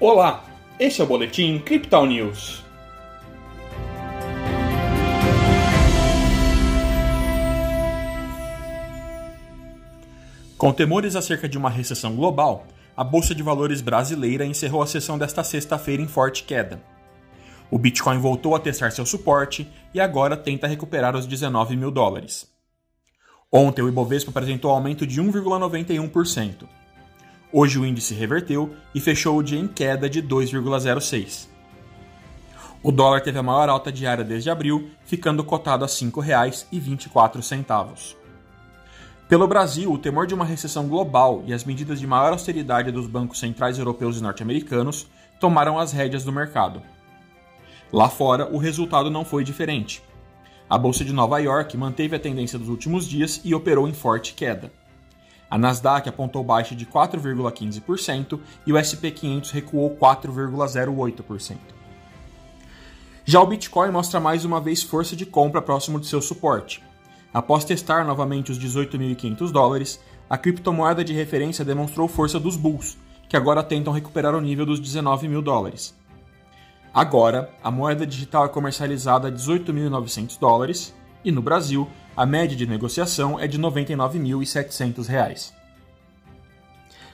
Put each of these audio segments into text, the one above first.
Olá, este é o Boletim Crypto News. Com temores acerca de uma recessão global, a Bolsa de Valores brasileira encerrou a sessão desta sexta-feira em forte queda. O Bitcoin voltou a testar seu suporte e agora tenta recuperar os 19 mil dólares. Ontem o Ibovespa apresentou aumento de 1,91%. Hoje o índice reverteu e fechou o dia em queda de 2,06%. O dólar teve a maior alta diária desde abril, ficando cotado a R$ 5,24. Pelo Brasil, o temor de uma recessão global e as medidas de maior austeridade dos bancos centrais europeus e norte-americanos tomaram as rédeas do mercado. Lá fora, o resultado não foi diferente. A bolsa de Nova York manteve a tendência dos últimos dias e operou em forte queda. A Nasdaq apontou baixa de 4,15% e o SP 500 recuou 4,08%. Já o Bitcoin mostra mais uma vez força de compra próximo de seu suporte. Após testar novamente os 18.500 dólares, a criptomoeda de referência demonstrou força dos bulls, que agora tentam recuperar o nível dos 19 mil dólares. Agora, a moeda digital é comercializada a 18.900 dólares e no Brasil, a média de negociação é de R$ 99.700.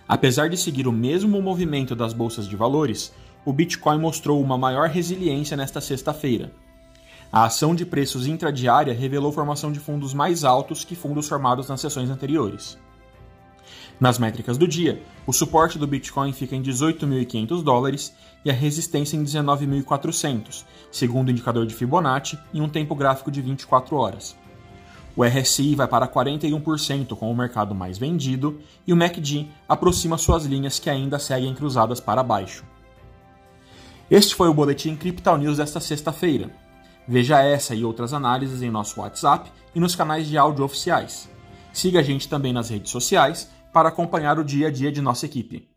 Apesar de seguir o mesmo movimento das bolsas de valores, o Bitcoin mostrou uma maior resiliência nesta sexta-feira a ação de preços intradiária revelou formação de fundos mais altos que fundos formados nas sessões anteriores. Nas métricas do dia, o suporte do Bitcoin fica em 18.500 dólares e a resistência em 19.400, segundo o indicador de Fibonacci, em um tempo gráfico de 24 horas. O RSI vai para 41% com o mercado mais vendido e o MACD aproxima suas linhas que ainda seguem cruzadas para baixo. Este foi o Boletim Crypto News desta sexta-feira. Veja essa e outras análises em nosso WhatsApp e nos canais de áudio oficiais. Siga a gente também nas redes sociais para acompanhar o dia a dia de nossa equipe.